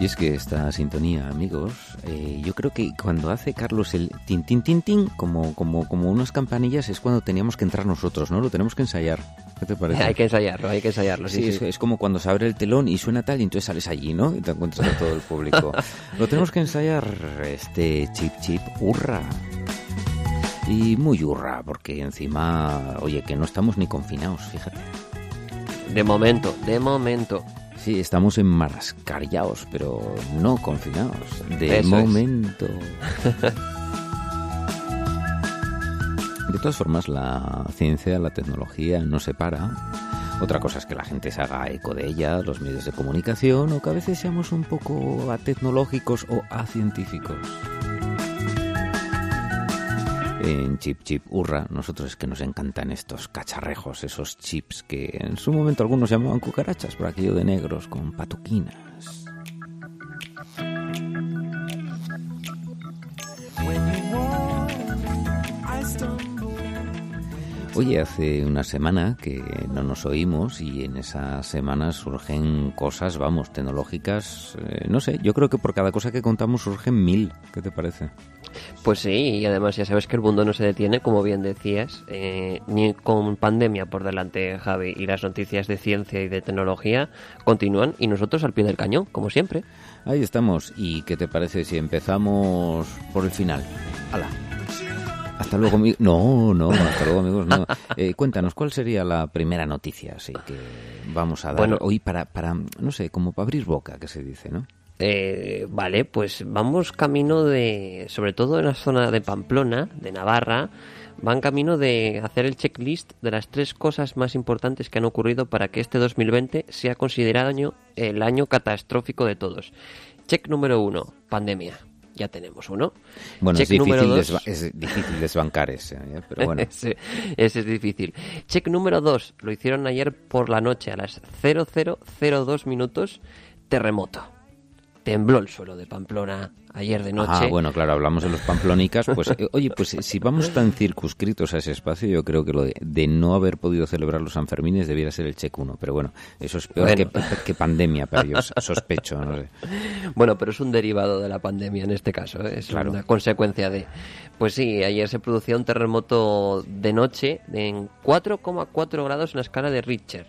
Y es que esta sintonía, amigos, eh, yo creo que cuando hace Carlos el tin tin tin tin, como, como, como unas campanillas, es cuando teníamos que entrar nosotros, ¿no? Lo tenemos que ensayar. ¿Qué te parece? Hay que ensayarlo, hay que ensayarlo. Sí, Sí, sí. Es, es como cuando se abre el telón y suena tal y entonces sales allí, ¿no? Y te encuentras a todo el público. Lo tenemos que ensayar, este chip chip, hurra. Y muy hurra, porque encima, oye, que no estamos ni confinados, fíjate. De momento, de momento. Sí, estamos enmascarillados, pero no confinados. De Eso momento. De todas formas, la ciencia, la tecnología no se para. Otra cosa es que la gente se haga eco de ella, los medios de comunicación, o que a veces seamos un poco atecnológicos o acientíficos. En Chip Chip Hurra, nosotros es que nos encantan estos cacharrejos, esos chips que en su momento algunos llamaban cucarachas por aquello de negros con patuquinas. Oye, hace una semana que no nos oímos y en esas semanas surgen cosas, vamos, tecnológicas, eh, no sé, yo creo que por cada cosa que contamos surgen mil. ¿Qué te parece? Pues sí, y además ya sabes que el mundo no se detiene, como bien decías, eh, ni con pandemia por delante, Javi, y las noticias de ciencia y de tecnología continúan y nosotros al pie del cañón, como siempre. Ahí estamos. ¿Y qué te parece si empezamos por el final? ¡Hala! Hasta luego, amigos. No, no, hasta luego, amigos. No. Eh, cuéntanos, ¿cuál sería la primera noticia así que vamos a dar Bueno. hoy para, para, no sé, como para abrir boca, que se dice, ¿no? Eh, vale, pues vamos camino de, sobre todo en la zona de Pamplona, de Navarra, van camino de hacer el checklist de las tres cosas más importantes que han ocurrido para que este 2020 sea considerado año- el año catastrófico de todos. Check número uno, pandemia. Ya tenemos uno. Bueno, es Check número difícil, dos. es difícil desbancar ese, ¿eh? pero bueno. ese, ese es difícil. Check número 2. Lo hicieron ayer por la noche a las 0002 minutos. Terremoto. Tembló el suelo de Pamplona ayer de noche. Ah, bueno, claro, hablamos de los pamplónicas. Pues, eh, oye, pues si vamos tan circunscritos a ese espacio, yo creo que lo de, de no haber podido celebrar los Sanfermines debiera ser el check uno. Pero bueno, eso es peor Bueno. que, que pandemia, pero yo sospecho, no sé. Bueno, pero es un derivado de la pandemia en este caso, ¿eh? es Claro. una consecuencia de... Pues sí, ayer se producía un terremoto de noche en 4,4 grados en la escala de Richter.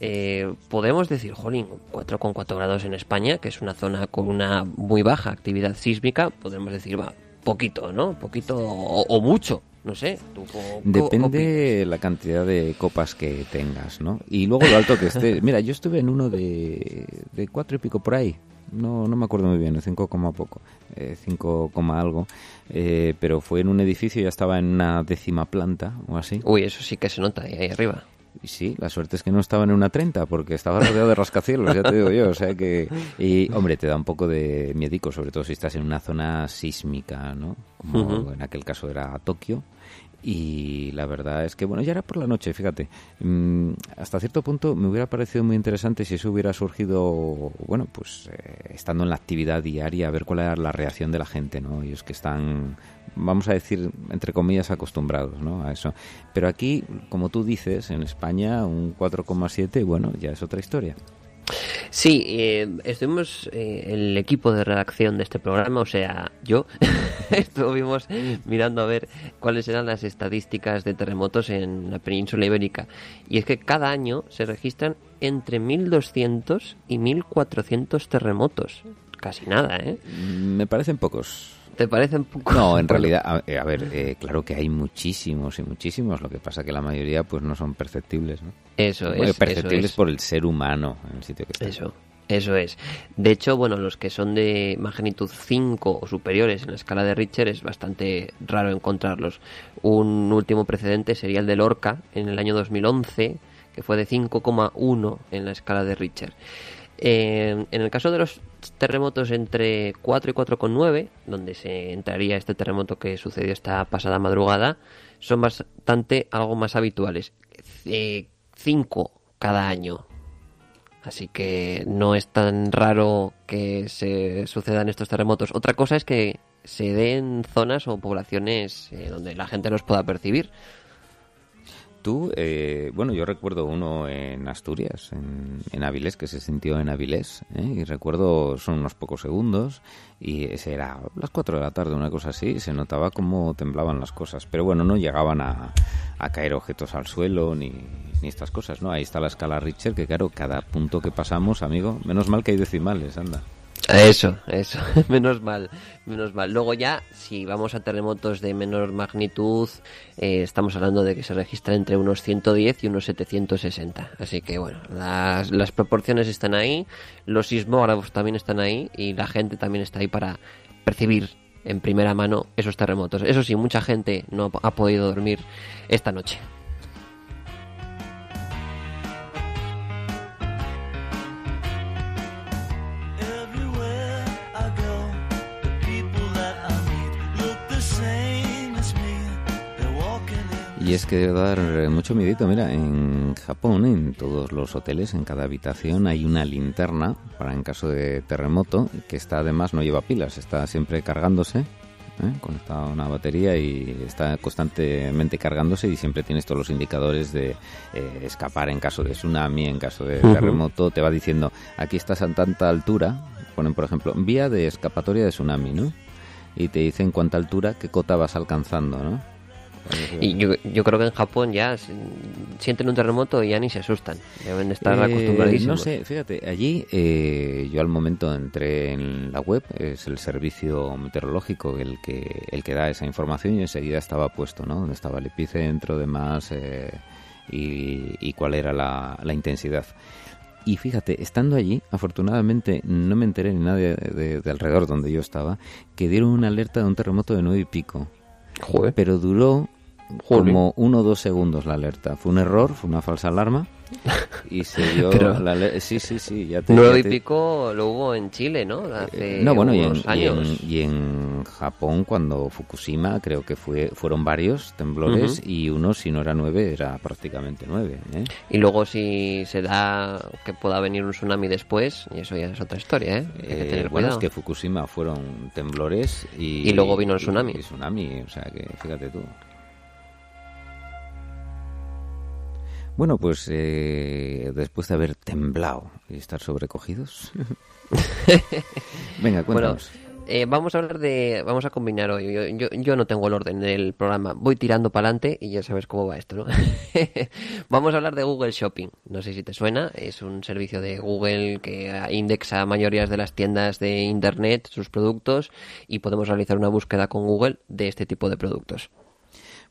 Eh, podemos decir, jolín, 4,4 grados en España, que es una zona con una muy baja actividad sísmica, podemos decir, va, poquito, ¿no? Poquito o, o mucho, no sé. ¿tú Depende la cantidad de copas que tengas, ¿no? Y luego lo alto que esté. Mira, yo estuve en uno de, de cuatro y pico por ahí. No, no me acuerdo muy bien, cinco coma poco, eh, cinco coma algo. Eh, pero fue en un edificio, ya estaba en una décima planta o así. Uy, eso sí que se nota ahí, ahí arriba. Y sí, la suerte es que no estaba en una 30 porque estaba rodeado de rascacielos, ya te digo yo. O sea que. Y, hombre, te da un poco de miedico, sobre todo si estás en una zona sísmica, ¿no? Como en aquel caso era Tokio. Y la verdad es que, bueno, ya era por la noche, fíjate. Mm, hasta cierto punto me hubiera parecido muy interesante si eso hubiera surgido, bueno, pues eh, estando en la actividad diaria, a ver cuál era la reacción de la gente, ¿no? Ellos que están, vamos a decir, entre comillas, acostumbrados, ¿no? A eso. Pero aquí, como tú dices, en España, un 4,7, bueno, ya es otra historia. Sí, eh, estuvimos, eh, el equipo de redacción de este programa, o sea, yo, estuvimos mirando a ver cuáles eran las estadísticas de terremotos en la península ibérica. Y es que cada año se registran entre 1.200 y 1.400 terremotos. Casi nada, ¿eh? Me parecen pocos. ¿Te parecen poco? No, en realidad, a, eh, a ver, eh, claro que hay muchísimos y muchísimos, lo que pasa que la mayoría pues no son perceptibles, ¿no? Eso es. Bueno, eso perceptibles es. por el ser humano en el sitio que está. Eso, eso es. De hecho, bueno, los que son de magnitud 5 o superiores en la escala de Richter es bastante raro encontrarlos. Un último precedente sería el de Lorca en el año 2011, que fue de 5,1 en la escala de Richter. Eh, en el caso de los terremotos entre 4 y 4,9, donde se entraría este terremoto que sucedió esta pasada madrugada, son bastante algo más habituales. 5 cada año. Así que no es tan raro que se sucedan estos terremotos. Otra cosa es que se den zonas o poblaciones eh, donde la gente los pueda percibir. Eh, bueno, yo recuerdo uno en Asturias, en, en Avilés, que se sintió en Avilés, ¿eh? y recuerdo, son unos pocos segundos, y ese era las 4 de la tarde, una cosa así, y se notaba cómo temblaban las cosas, pero bueno, no llegaban a, a caer objetos al suelo ni, ni estas cosas, ¿no? Ahí está la escala Richter, que claro, cada punto que pasamos, amigo, menos mal que hay decimales, anda. Eso, eso, menos mal, menos mal. Luego ya, si vamos a terremotos de menor magnitud, eh, estamos hablando de que se registran entre unos 110 y unos 760. Así que bueno, las, las proporciones están ahí, los sismógrafos también están ahí y la gente también está ahí para percibir en primera mano esos terremotos. Eso sí, mucha gente no ha podido dormir esta noche. Y es que debe dar mucho miedito. Mira, en Japón, en todos los hoteles, en cada habitación hay una linterna para en caso de terremoto, que está además no lleva pilas, está siempre cargándose, ¿eh? conectada a una batería y está constantemente cargándose y siempre tienes todos los indicadores de eh, escapar en caso de tsunami, en caso de terremoto. Te va diciendo, aquí estás a tanta altura, ponen por ejemplo, vía de escapatoria de tsunami, ¿no? Y te dicen cuánta altura, qué cota vas alcanzando, ¿no? Y yo, yo creo que en Japón ya sienten un terremoto y ya ni se asustan. Deben estar Eh, acostumbradísimos. No sé, fíjate, allí eh, yo al momento entré en la web, es el servicio meteorológico el que, el que da esa información y enseguida estaba puesto, ¿no? Donde estaba el epicentro, demás, eh, y, y cuál era la, la intensidad. Y fíjate, estando allí, afortunadamente no me enteré ni nadie de, de- de alrededor donde yo estaba, que dieron una alerta de un terremoto de nueve y pico. Joder. Pero duró Joder. como uno o dos segundos la alerta. Fue un error, fue una falsa alarma. Y se dio Pero- la Sí, sí, sí. Ya te, Nueve ya y pico lo hubo en Chile, ¿no? Hace No, bueno, y en, y, en, y en Japón, cuando Fukushima, creo que fue fueron varios temblores y uno, si no era nueve, era prácticamente nueve. ¿eh? Y luego si se da que pueda venir un tsunami después, y eso ya es otra historia, ¿eh? Hay que Eh, tener bueno, cuidado. es que Fukushima fueron temblores y... Y luego vino el tsunami. Y, tsunami, o sea que fíjate tú. Bueno, pues eh, después de haber temblado y estar sobrecogidos... Venga, Bueno, cuéntanos. eh, vamos a hablar de. Vamos a combinar hoy. Yo, yo, yo no tengo el orden del programa. Voy tirando para adelante y ya sabes cómo va esto, ¿no? vamos a hablar de Google Shopping. No sé si te suena. Es un servicio de Google que indexa mayorías de las tiendas de Internet, sus productos, y podemos realizar una búsqueda con Google de este tipo de productos.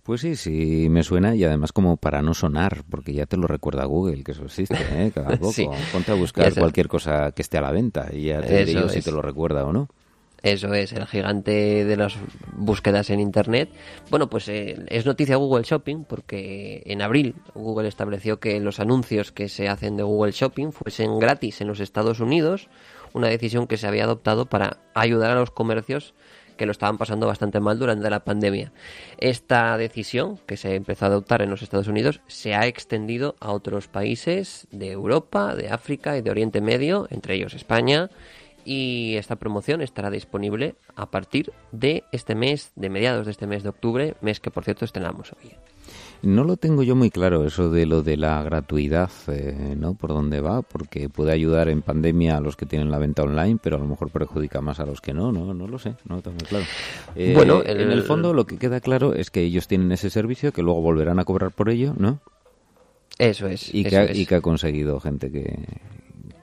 Pues sí, sí, me suena y además como para no sonar, porque ya te lo recuerda Google, que eso existe, ¿eh? Cada poco. Sí. Ponte a buscar cualquier cosa que esté a la venta y ya te yo si te lo recuerda o no. Eso es, el gigante de las búsquedas en Internet. Bueno, pues eh, es noticia Google Shopping porque en abril Google estableció que los anuncios que se hacen de Google Shopping fuesen gratis en los Estados Unidos, una decisión que se había adoptado para ayudar a los comercios que lo estaban pasando bastante mal durante la pandemia. Esta decisión que se empezó a adoptar en los Estados Unidos se ha extendido a otros países de Europa, de África y de Oriente Medio, entre ellos España, y esta promoción estará disponible a partir de este mes, de mediados de este mes de octubre, mes que por cierto estrenamos hoy. No lo tengo yo muy claro eso de lo de la gratuidad, eh, ¿no? Por dónde va, porque puede ayudar en pandemia a los que tienen la venta online, pero a lo mejor perjudica más a los que no, no, no lo sé, no lo tengo muy claro. Eh, Bueno, en el- el fondo lo que queda claro es que ellos tienen ese servicio, que luego volverán a cobrar por ello, ¿no? Eso es. Y eso que, ha, es. y que ha conseguido gente que,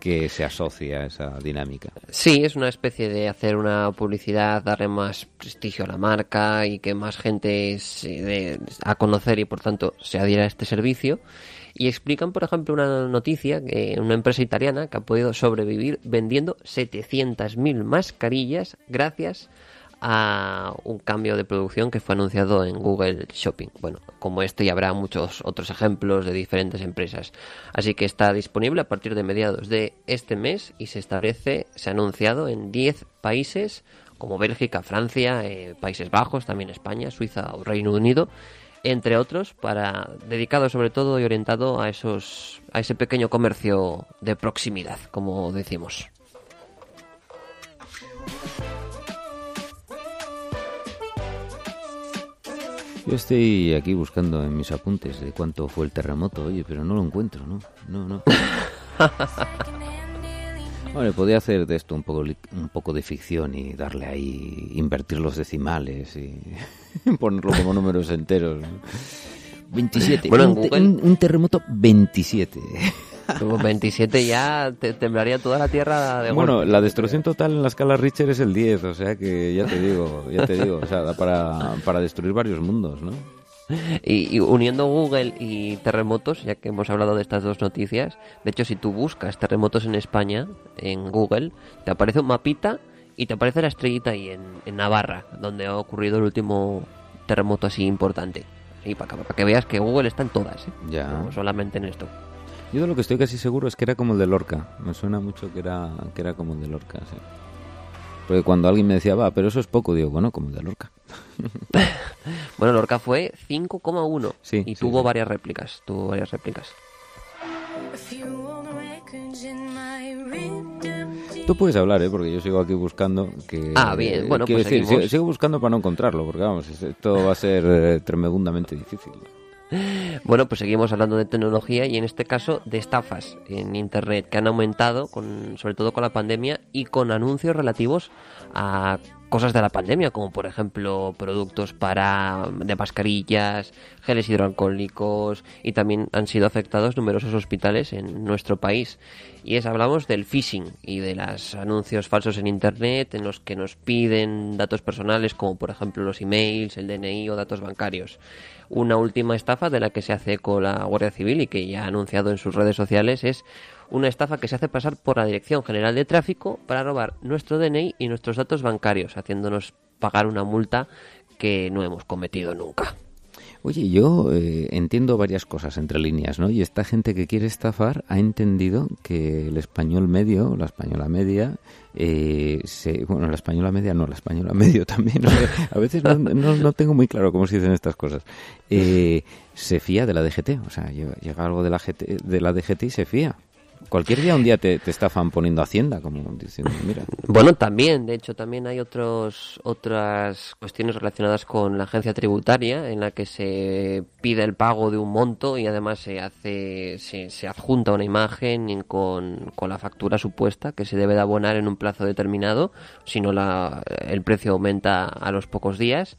que se asocia a esa dinámica. Sí, es una especie de hacer una publicidad, darle más prestigio a la marca y que más gente se dé a conocer y por tanto se adhiera a este servicio. Y explican, por ejemplo, una noticia que una empresa italiana que ha podido sobrevivir vendiendo 700.000 mascarillas gracias a un cambio de producción que fue anunciado en Google Shopping. Bueno, como este y habrá muchos otros ejemplos de diferentes empresas. Así que está disponible a partir de mediados de este mes y se establece, se ha anunciado en 10 países como Bélgica, Francia, eh, Países Bajos, también España, Suiza o Reino Unido, entre otros, para dedicado sobre todo y orientado a esos a ese pequeño comercio de proximidad, como decimos. Yo estoy aquí buscando en mis apuntes de cuánto fue el terremoto, oye, pero no lo encuentro, ¿no? No, no. Bueno, podría hacer de esto un poco, un poco de ficción y darle ahí, invertir los decimales y ponerlo como números enteros. 27. Bueno, un, un, terremoto 27. 27 ya te temblaría toda la tierra de Bueno, la destrucción total en la escala Richter es el 10, o sea que ya te digo, ya te digo, o sea, da para, para destruir varios mundos, ¿no? Y, uniendo Google y terremotos, ya que hemos hablado de estas dos noticias, de hecho si tú buscas terremotos en España en Google, te aparece un mapita y te aparece la estrellita ahí en, Navarra, donde ha ocurrido el último terremoto así importante. Y para, para que veas que Google está en todas, ¿eh? ya. no solamente en esto. Yo de lo que estoy casi seguro es que era como el de Lorca. Me suena mucho que era, que era como el de Lorca, sí. Porque cuando alguien me decía, va, pero eso es poco, digo, bueno, como el de Lorca. bueno, Lorca fue 5,1 sí, y tuvo varias réplicas, tuvo varias réplicas. Tú puedes hablar, ¿eh? porque yo sigo aquí buscando que... Ah, bien, bueno, pues decir, sigo, buscando para no encontrarlo, porque vamos, esto va a ser eh, tremendamente difícil. Bueno, pues seguimos hablando de tecnología y en este caso de estafas en Internet que han aumentado, con, sobre todo con la pandemia y con anuncios relativos a cosas de la pandemia, como por ejemplo productos para de mascarillas, geles hidroalcohólicos y también han sido afectados numerosos hospitales en nuestro país. Y es hablamos del phishing y de los anuncios falsos en internet en los que nos piden datos personales como por ejemplo los emails, el DNI o datos bancarios. Una última estafa de la que se hace con la Guardia Civil y que ya ha anunciado en sus redes sociales es una estafa que se hace pasar por la Dirección General de Tráfico para robar nuestro DNI y nuestros datos bancarios, haciéndonos pagar una multa que no hemos cometido nunca. Oye, yo eh, entiendo varias cosas entre líneas, ¿no? Y esta gente que quiere estafar ha entendido que el español medio, la española media, eh, se, bueno, la española media no, la española medio también. A veces no, tengo muy claro cómo se dicen estas cosas. Eh, se fía de la DGT, o sea, llega algo de la, GT, de la DGT y se fía. Cualquier día un día te, estafan poniendo Hacienda, como diciendo, mira. Bueno, también, de hecho, también hay otros, otras cuestiones relacionadas con la agencia tributaria en la que se pide el pago de un monto y además se hace, se, se adjunta una imagen con, con la factura supuesta que se debe de abonar en un plazo determinado, si no el precio aumenta a los pocos días.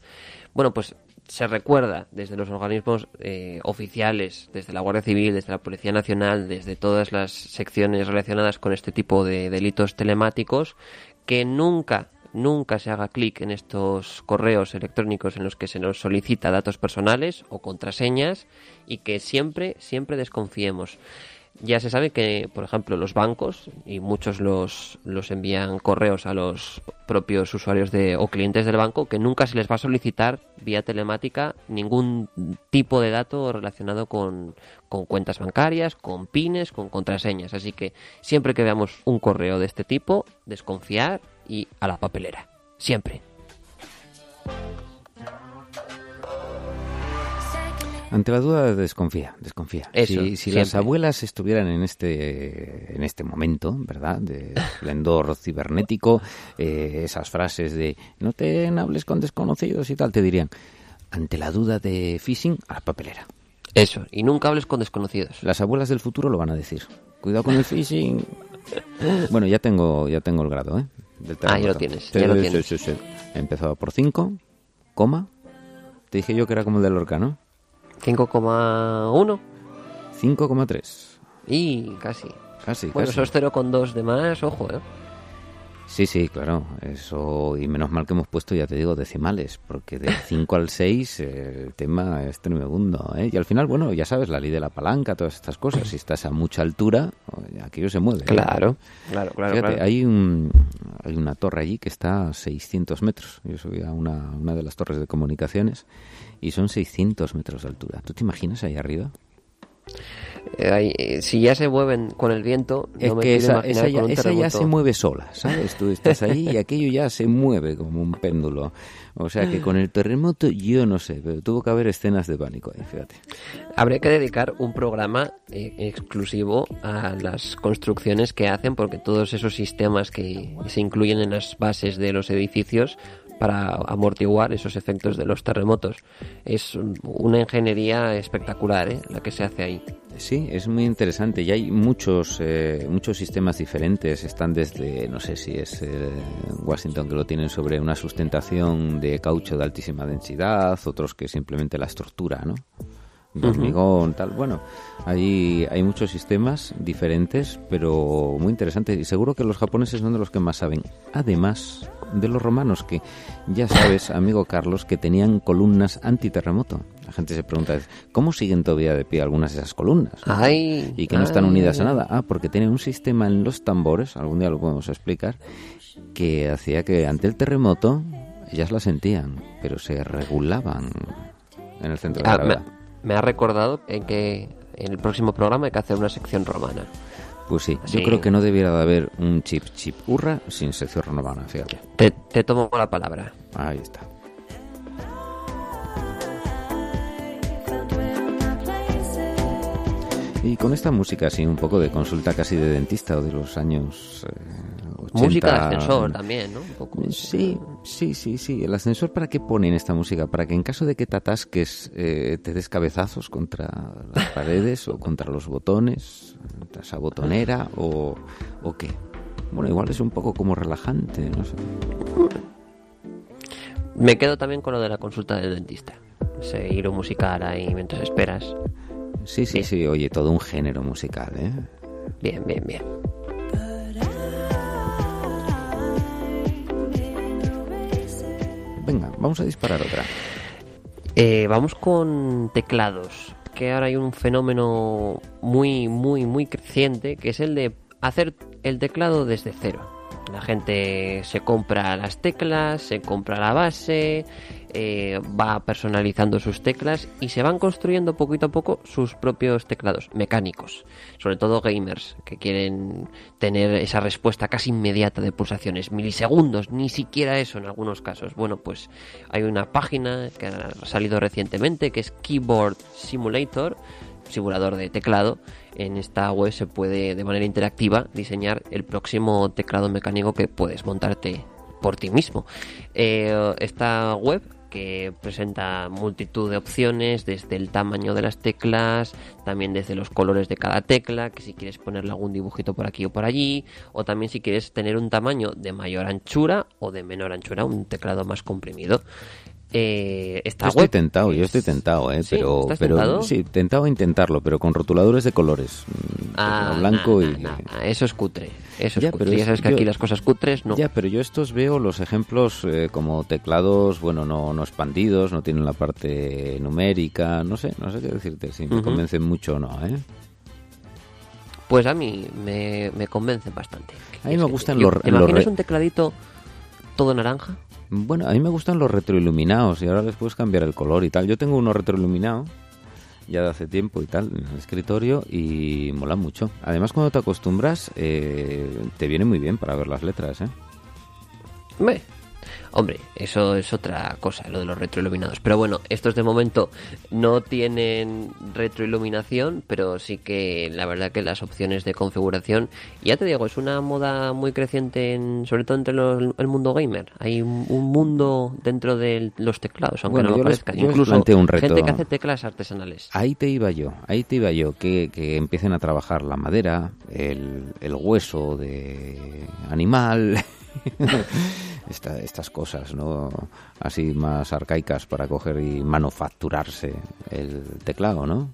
Bueno, pues se recuerda desde los organismos eh, oficiales, desde la Guardia Civil, desde la Policía Nacional, desde todas las secciones relacionadas con este tipo de delitos telemáticos, que nunca, nunca se haga clic en estos correos electrónicos en los que se nos solicita datos personales o contraseñas y que siempre, siempre desconfiemos. Ya se sabe que, por ejemplo, los bancos, y muchos los, los envían correos a los propios usuarios de, o clientes del banco, que nunca se les va a solicitar vía telemática ningún tipo de dato relacionado con, con cuentas bancarias, con pines, con contraseñas. Así que siempre que veamos un correo de este tipo, desconfiar y a la papelera. Siempre. Ante la duda desconfía, desconfía. si, las abuelas estuvieran en este en este momento, ¿verdad? De esplendor cibernético, eh, esas frases de no te hables con desconocidos y tal, te dirían, ante la duda de phishing, a la papelera. Eso, y nunca hables con desconocidos. Las abuelas del futuro lo van a decir. Cuidado con el phishing. bueno, ya tengo ya tengo el grado, ¿eh? ah, ya lo tienes, ya lo tienes. He empezado por 5, coma. Te dije yo que era como el de Lorca, ¿no? 5,1. 5,3. Y casi. Casi, bueno, casi. eso es 0,2 de más, ojo, ¿eh? Sí, sí, claro. Eso, y menos mal que hemos puesto, ya te digo, decimales, porque de 5 al 6 el tema es tremendo, ¿eh? Y al final, bueno, ya sabes, la ley de la palanca, todas estas cosas, si estás a mucha altura, aquello se mueve. ¿eh? Claro, claro, claro. Fíjate, Hay, un, hay una torre allí que está a 600 metros. Yo subí a una, una de las torres de comunicaciones y son 600 metros de altura. ¿Tú te imaginas ahí arriba? Eh, eh, si ya se mueven con el viento, es que esa, ya, se mueve sola, ¿sabes? Tú estás ahí y aquello ya se mueve como un péndulo. O sea que con el terremoto yo no sé, pero tuvo que haber escenas de pánico ahí, fíjate. Habría que dedicar un programa eh, exclusivo a las construcciones que hacen, porque todos esos sistemas que se incluyen en las bases de los edificios para amortiguar esos efectos de los terremotos. Es una ingeniería espectacular ¿eh? la que se hace ahí. Sí, es muy interesante y hay muchos eh, muchos sistemas diferentes. Están desde, no sé si es eh, Washington que lo tienen sobre una sustentación de caucho de altísima densidad, otros que simplemente la estructura, ¿no? de hormigón, tal. Bueno, hay, hay muchos sistemas diferentes, pero muy interesantes. Y seguro que los japoneses son de los que más saben. Además de los romanos, que ya sabes, amigo Carlos, que tenían columnas antiterremoto. La gente se pregunta, ¿cómo siguen todavía de pie algunas de esas columnas? Ay, y que no están unidas a nada. Ah, porque tienen un sistema en los tambores, algún día lo podemos explicar, que hacía que ante el terremoto ellas la sentían, pero se regulaban en el centro de la Ah, gravedad. me, me ha recordado en que en el próximo programa hay que hacer una sección romana. Pues sí, Sí. yo creo que no debiera de haber un chip chip hurra sin sección romana, fíjate. Te, te tomo la palabra. Ahí está. Y con esta música así, un poco de consulta casi de dentista o de los años eh, 80. Música de ascensor también, ¿no? Un poco. Sí, sí, sí, sí. ¿El ascensor para qué ponen esta música? ¿Para que en caso de que te atasques eh, te des cabezazos contra las paredes o contra los botones, contra esa botonera o, o qué? Bueno, igual es un poco como relajante, no sé. Me quedo también con lo de la consulta del dentista. Ese hilo musical ahí mientras esperas. Sí, sí, Bien. sí, oye, todo un género musical, ¿eh? Bien, bien, bien. Venga, vamos a disparar otra. Eh, vamos con teclados, que ahora hay un fenómeno muy, muy, muy creciente, que es el de hacer el teclado desde cero. La gente se compra las teclas, se compra la base, eh, va personalizando sus teclas y se van construyendo poquito a poco sus propios teclados mecánicos. Sobre todo gamers que quieren tener esa respuesta casi inmediata de pulsaciones, milisegundos, ni siquiera eso en algunos casos. Bueno, pues hay una página que ha salido recientemente que es Keyboard Simulator, simulador de teclado. En esta web se puede de manera interactiva diseñar el próximo teclado mecánico que puedes montarte por ti mismo. Eh, esta web que presenta multitud de opciones desde el tamaño de las teclas, también desde los colores de cada tecla, que si quieres ponerle algún dibujito por aquí o por allí, o también si quieres tener un tamaño de mayor anchura o de menor anchura, un teclado más comprimido. Eh, esta Yo estoy web tentado, yo es- estoy tentado, ¿eh? ¿Sí? Pero, ¿Estás pero tentado? sí, tentado a intentarlo, pero con rotuladores de colores. mm, Ah, teclado blanco nah, y... nah, nah, eso es cutre. Eso es Ya, cutre. pero ya es- sabes que yo- aquí las cosas cutres no. Ya, pero yo estos veo los ejemplos eh, como teclados, bueno, no, no expandidos, no tienen la parte numérica, no sé, no sé qué decirte, si me Ujú. convencen mucho o no, ¿eh? Pues a mí me, me convencen bastante. A mí me Es gustan yo- los- ¿Te imaginas re- un tecladito todo naranja? Bueno, a mí me gustan los retroiluminados y ahora les puedes cambiar el color y tal. Yo tengo uno retroiluminado ya de hace tiempo y tal en el escritorio y mola mucho. Además, cuando te acostumbras, eh, te viene muy bien para ver las letras, ¿eh? Hombre, eso es otra cosa, lo de los retroiluminados. Pero bueno, estos de momento no tienen retroiluminación, pero sí que la verdad que las opciones de configuración, ya te digo, es una moda muy creciente, en, sobre todo entre los- el mundo gamer. Hay un, un mundo dentro de los teclados, aunque Bueno, no lo parezca. les Incluso un reto. gente que hace teclas artesanales. Ahí te iba yo, ahí te iba yo, que, que empiecen a trabajar la madera, el, el hueso de animal, esta- estas cosas, ¿no? Así más arcaicas para coger y manufacturarse el teclado, ¿no?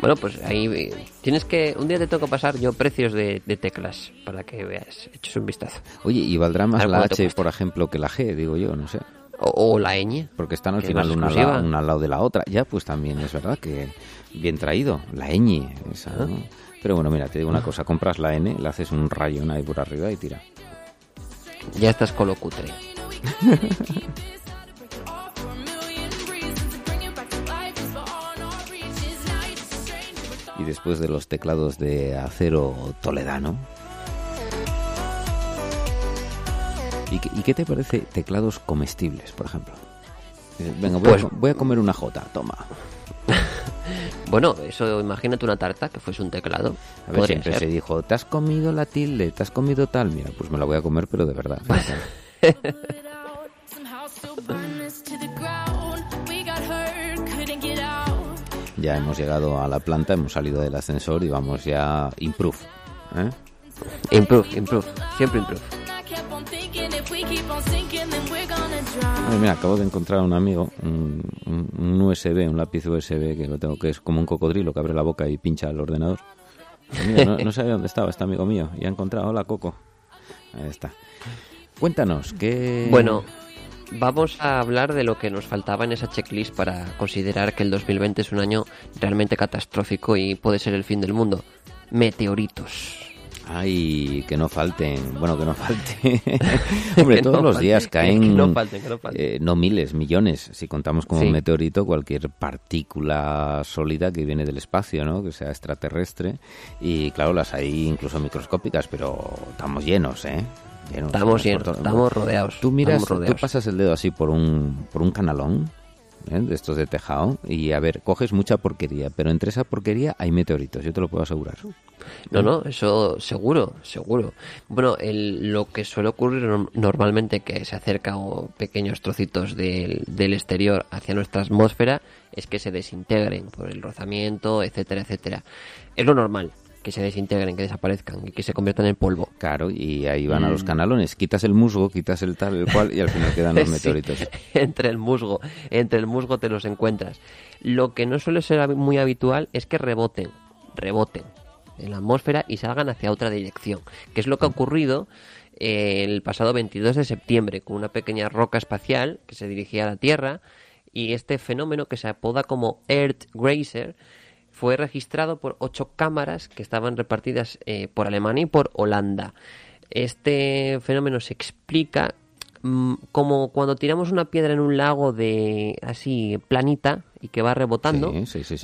Bueno, pues ahí eh, tienes que. Un día te que pasar yo precios de, de teclas para que veas, eches un vistazo. Oye, y valdrá más la H, por ejemplo, que la G, digo yo, no sé. O, o la ñ. Porque están al final una, lado- una al lado de la otra. Ya, pues también es verdad que bien traído. La ñ, esa, ¿no? Pero bueno, mira, te digo una cosa. Compras la N, le haces un rayón ahí por arriba y tira. Ya estás con lo cutre. Y después de los teclados de acero toledano. ¿Y qué, y qué te parece teclados comestibles, por ejemplo? Venga, voy, Pues- a, co- voy a comer una J, toma. Bueno, eso imagínate una tarta que fuese un teclado. A ver, siempre ser. se dijo, ¿te has comido la tilde? ¿Te has comido tal? Mira, pues me la voy a comer, pero de verdad. Ya hemos llegado a la planta, hemos salido del ascensor y vamos ya improve. ¿eh? Improve, improve, siempre improve. Mira, acabo de encontrar a un amigo, un, USB, un lápiz USB que lo tengo que es como un cocodrilo que abre la boca y pincha el ordenador. no, no sabía dónde estaba este amigo mío y ha encontrado, hola Coco. Ahí está. Cuéntanos, ¿qué...? Bueno, vamos a hablar de lo que nos faltaba en esa checklist para considerar que el 2020 es un año realmente catastrófico y puede ser el fin del mundo. Meteoritos. Ay, que no falten. Bueno, que no falten. Hombre, todos los días caen. no falten, que no falten. Eh, no miles, millones. Si contamos como un meteorito, cualquier partícula sólida que viene del espacio, ¿no? Que sea extraterrestre. Y claro, las hay incluso microscópicas, pero estamos llenos, ¿eh? estamos llenos, estamos rodeados. Tú miras, tú pasas el dedo así por un, por un canalón ¿eh? de estos de tejado y a ver, coges mucha porquería, pero entre esa porquería hay meteoritos, yo te lo puedo asegurar. No, no, eso seguro, seguro. Bueno, el, lo que suele ocurrir normalmente que se acerca pequeños trocitos del, del exterior hacia nuestra atmósfera es que se desintegren por el rozamiento, etcétera, etcétera. Es lo normal que se desintegren, que desaparezcan y que se conviertan en polvo. Claro, y ahí van a los mm. canalones. Quitas el musgo, quitas el tal, el cual, y al final quedan los meteoritos. entre el musgo, entre el musgo te los encuentras. Lo que no suele ser muy habitual es que reboten, reboten en la atmósfera y salgan hacia otra dirección, que es lo que ha ocurrido eh, el pasado 22 de septiembre con una pequeña roca espacial que se dirigía a la Tierra y este fenómeno que se apoda como Earth Grazer fue registrado por ocho cámaras que estaban repartidas eh, por Alemania y por Holanda. Este fenómeno se explica mm, como cuando tiramos una piedra en un lago de así planita y que va rebotando.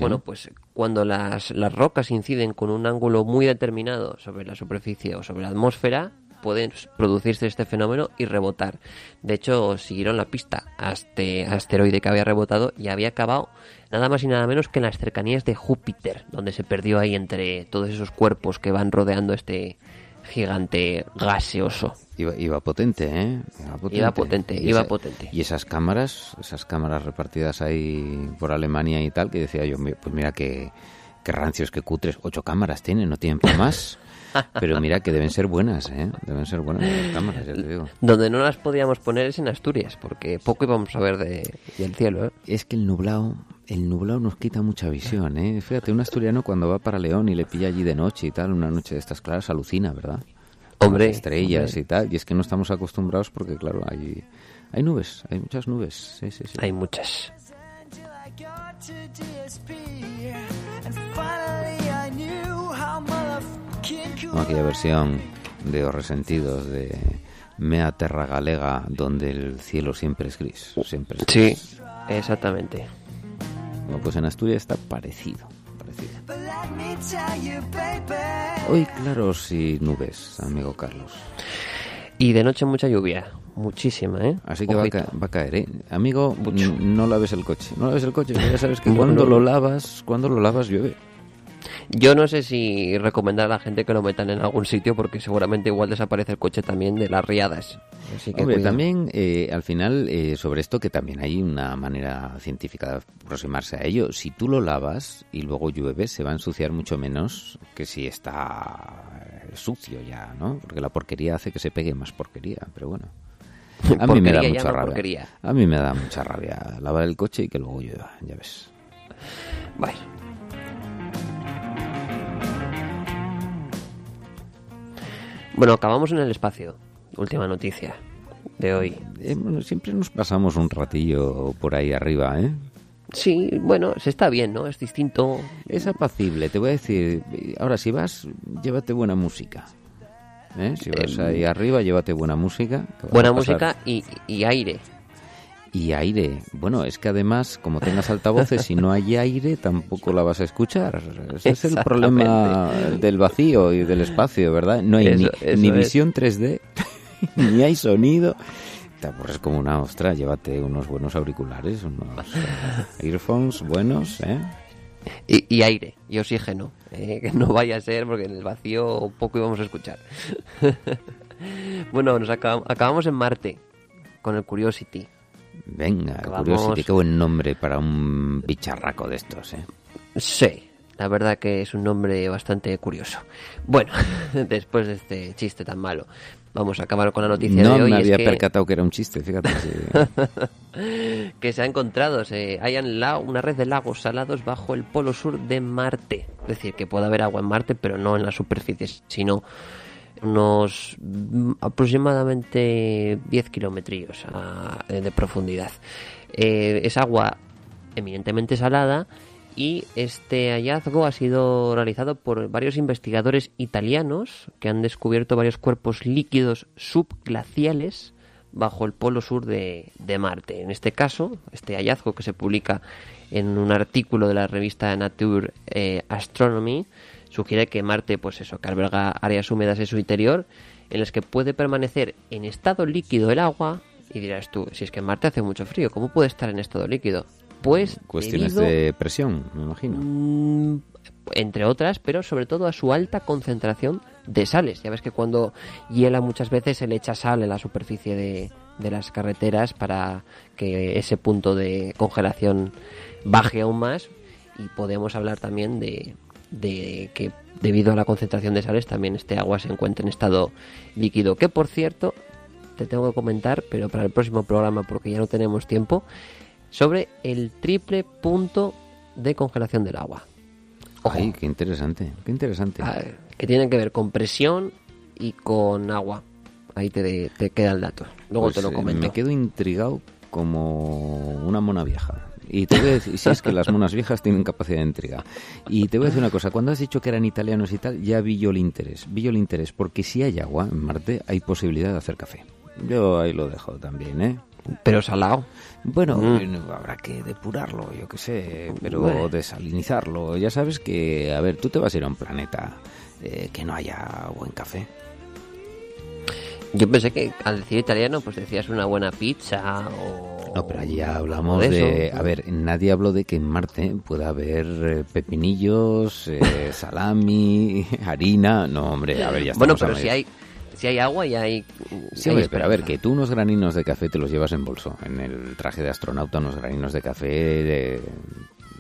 bueno, pues cuando las, las rocas inciden con un ángulo muy determinado sobre la superficie o sobre la atmósfera, puede producirse este fenómeno y rebotar. De hecho, siguieron la pista a este asteroide que había rebotado y había acabado nada más y nada menos que en las cercanías de Júpiter, donde se perdió ahí entre todos esos cuerpos que van rodeando este gigante gaseoso. Iba, potente, ¿eh? Iba potente, iba potente, y esas cámaras, esas cámaras repartidas ahí por Alemania y tal, que decía yo, pues mira que, qué rancios, qué cutres, ocho cámaras tienen, no tienen para más. Pero mira que deben ser buenas, ¿eh? Deben ser buenas las cámaras, ya te digo. Donde no las podíamos poner es en Asturias, porque poco íbamos a ver de, del cielo, ¿eh? Es que el nublado, el nublado nos quita mucha visión, ¿eh? Fíjate, un asturiano cuando va para León y le pilla allí de noche y tal, una noche de estas claras, alucina, ¿verdad? Hombre. estrellas y tal, y es que no estamos acostumbrados porque, claro, hay, hay nubes, hay muchas nubes, sí, sí, sí. Hay muchas. aquella versión de Los Resentidos de Mea Terra Galega, donde el cielo siempre es gris. Siempre Sí, exactamente. Bueno, pues en Asturias está parecido. parecido. Hoy claros y nubes, amigo Carlos. Y de noche mucha lluvia, muchísima, ¿eh? Así que va a, caer, ¿eh? Amigo, no laves el coche. No laves el coche, ya sabes que cuando lo lavas, cuando lo lavas llueve. Yo no sé si recomendar a la gente que lo metan en algún sitio porque seguramente igual desaparece el coche también de las riadas. Así que Hombre, también eh, al final eh, sobre esto que también hay una manera científica de aproximarse a ello. Si tú lo lavas y luego llueve, se va a ensuciar mucho menos que si está eh, sucio ya, ¿no? Porque la porquería hace que se pegue más porquería, pero bueno. A mí me da mucha rabia. A mí me da mucha rabia lavar el coche y que luego llueva, ya ves. Bueno. Bueno, acabamos en el espacio. Última noticia de hoy. Eh, siempre nos pasamos un ratillo por ahí arriba, ¿eh? Sí, bueno, se está bien, ¿no? Es distinto. Es apacible, te voy a decir. Ahora, si vas, llévate buena música. ¿eh? Si vas em, ahí arriba, llévate buena música. Buena música y, y aire y aire. Bueno, es que además, como tengas altavoces, si no hay aire, tampoco la vas a escuchar. Ese es el problema del vacío y del espacio, ¿verdad? No hay ni, visión 3D, ni hay sonido. Aburres como una ostra, llévate unos buenos auriculares, unos earphones buenos, ¿eh? Y, aire, y oxígeno, ¿eh? que no vaya a ser porque en el vacío poco íbamos a escuchar. bueno, nos acabamos en Marte con el Curiosity Venga, Acabamos- Curiosity, qué buen nombre para un bicharraco de estos, ¿eh? Sí, la verdad que es un nombre bastante curioso. Bueno, después de este chiste tan malo, vamos a acabar con la noticia No de hoy. me es había que- percatado que era un chiste, fíjate. sí. que se ha encontrado, se hayan la- una red de lagos salados bajo el polo sur de Marte. Es decir, que puede haber agua en Marte, pero no en la superficie, sino unos mm, aproximadamente 10 kilómetros a- eh, de profundidad. Eh, es agua eminentemente salada y este hallazgo ha sido realizado por varios investigadores italianos que han descubierto varios cuerpos líquidos subglaciales bajo el polo sur de, de Marte. En este caso, este hallazgo que se publica en un artículo de la revista Nature eh, Astronomy sugiere que Marte, pues eso, que alberga áreas húmedas en su interior en las que puede permanecer en estado líquido el agua. Y dirás tú, si es que en Marte hace mucho frío, ¿cómo puede estar en estado líquido? Pues Cuestiones debido- de presión, me imagino. Mm, entre otras, pero sobre todo a su alta concentración de sales. Ya ves que cuando hiela muchas veces se le echa sal en la superficie de, de las carreteras para que ese punto de congelación baje aún más y podemos hablar también de, de que debido a la concentración de sales también este agua se encuentra en estado líquido que por cierto te tengo que comentar pero para el próximo programa porque ya no tenemos tiempo sobre el triple punto de congelación del agua. Ojo, Ay, qué interesante, qué interesante. ah, que tienen que ver con presión y con agua. Ahí te, te queda el dato. Luego Pues, te lo eh, comento. Me quedo intrigado como una mona vieja. Y te voy a decir, si es que las monas viejas tienen capacidad de intriga. Y te voy a decir una cosa, cuando has dicho que eran italianos y tal, ya vi yo el interés. Vi yo el interés, porque si hay agua en Marte, hay posibilidad de hacer café. Yo ahí lo dejo también, ¿eh? Pero salado. Bueno, Mm. eh, habrá que depurarlo, yo qué sé, pero Bueno. desalinizarlo. Ya sabes que, a ver, tú te vas a ir a un planeta eh, que no haya buen café. Yo pensé que al decir italiano, pues decías una buena pizza o. No, pero allí hablamos de de... eso. A ver, nadie habló de que en Marte pueda haber eh, pepinillos, eh, salami, harina... No, hombre, a ver, ya Bueno, pero si hay, si hay agua y hay. Sí, hay pero a ver, que tú unos graninos de café te los llevas en bolso. En el traje de astronauta unos graninos de café de...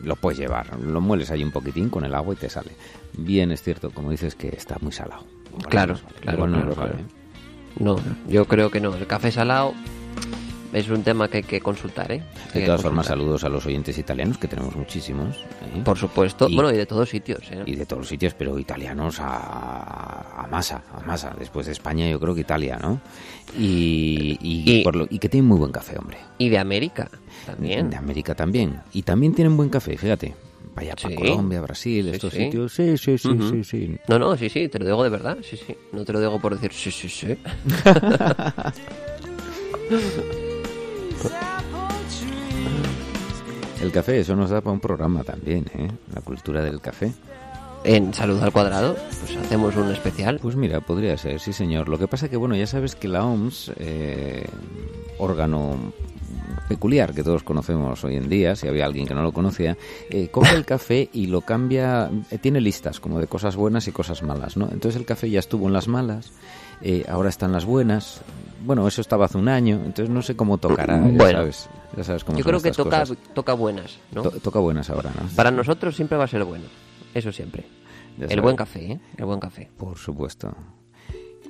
lo puedes llevar. Lo mueles ahí un poquitín con el agua y te sale. Bien, es cierto, como dices, que está muy salado. Claro, claro, igual no claro, claro. No, yo creo que no. El café salado es un tema que hay que consultar, ¿eh? Hay De todas formas, saludos a los oyentes italianos, que tenemos muchísimos. ¿eh? Por supuesto. Y- Bueno, y de todos sitios, ¿eh? y de todos los sitios, pero italianos a, a masa, a masa. Después de España, yo creo que Italia, ¿no? Y, y, Y- por lo- y que tienen muy buen café, hombre. Y de América también. De América también. Y también tienen buen café, fíjate. Vaya para Sí. Colombia, Brasil, Sí, estos sí. sitios. Sí, sí, sí, sí, sí. No, no, sí, sí, te lo digo de verdad, sí, sí. No te lo digo por decir sí, sí, sí. El café, eso nos da para un programa también, ¿eh? La cultura del café. En Salud al Cuadrado, pues hacemos un especial. Pues mira, podría ser, sí señor. Lo que pasa que, bueno, ya sabes que la OMS, eh, órgano peculiar que todos conocemos hoy en día, si había alguien que no lo conocía, eh, coge el café y lo cambia, eh, tiene listas como de cosas buenas y cosas malas, ¿no? Entonces el café ya estuvo en las malas, eh, ahora están las buenas, bueno, eso estaba hace un año, entonces no sé cómo tocará, ya Bueno. sabes, ya sabes cómo Yo son creo que toca, cosas. toca buenas, ¿no? To- toca buenas ahora, ¿no? Para nosotros siempre va a ser bueno. Eso siempre. Ya El sabes. buen café, ¿eh? El buen café. Por supuesto.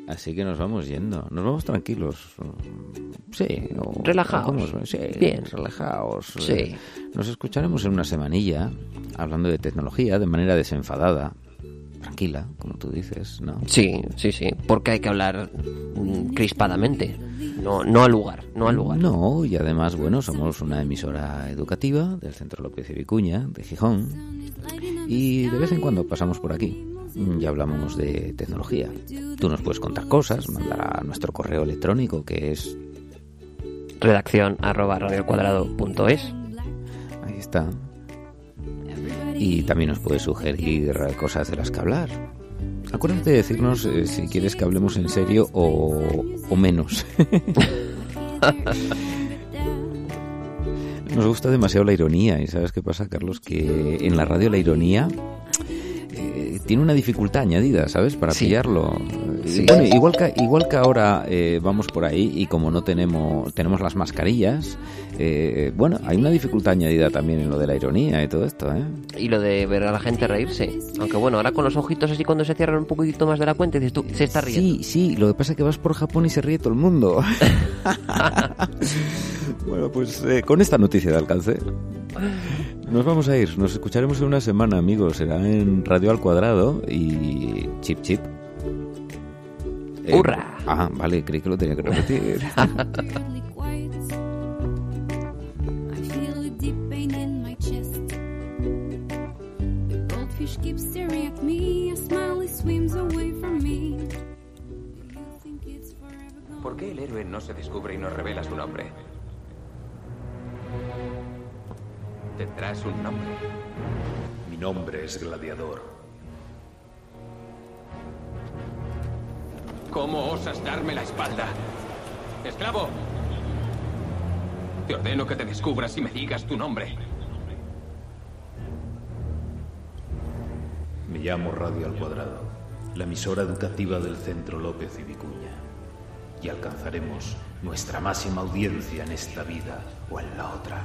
Así que nos vamos yendo. Nos vamos tranquilos. Sí. o- Relajados. Sí, Bien. relajados. Sí. Nos escucharemos en una semanilla hablando de tecnología de manera desenfadada. Tranquila, como tú dices, ¿no? Sí, sí, sí. Porque hay que hablar mm, crispadamente. No, no al lugar, no al lugar. No, y además, bueno, somos una emisora educativa del Centro López y Vicuña, de Gijón, y de vez en cuando pasamos por aquí y hablamos de tecnología. Tú nos puedes contar cosas, mandar a nuestro correo electrónico que es Redacción arroba radiocuadrado.es. Ahí está. Y también nos puedes sugerir cosas de las que hablar. Acuérdate de decirnos eh, si quieres que hablemos en serio o, o menos. Nos gusta demasiado la ironía y sabes qué pasa, Carlos, que en la radio la ironía tiene una dificultad añadida, ¿sabes? Para pillarlo. igual que, igual que ahora eh, vamos por ahí y como no tenemos, tenemos las mascarillas, eh, bueno, hay una dificultad añadida también en lo de la ironía y todo esto, ¿eh? Y lo de ver a la gente reírse. Aunque bueno, ahora con los ojitos así cuando se cierran un poquito más de la cuenta, dices tú, se está riendo. Sí, sí, lo que pasa es que vas por Japón y se ríe todo el mundo. bueno, pues eh, con esta noticia de alcance. Nos vamos a ir, nos escucharemos en una semana, amigos. Será en Radio al Cuadrado y Chip Chip. Eh, ¡Hurra! Ah, vale, creí que lo tenía que repetir. ¿Por qué el héroe no se descubre y nos revela su nombre? Tendrás un nombre. Mi nombre es Gladiador. ¿Cómo osas darme la espalda? ¡Esclavo! Te ordeno que te descubras y me digas tu nombre. Me llamo Radio al Cuadrado, la emisora educativa del Centro López y Vicuña. Y alcanzaremos nuestra máxima audiencia en esta vida o en la otra.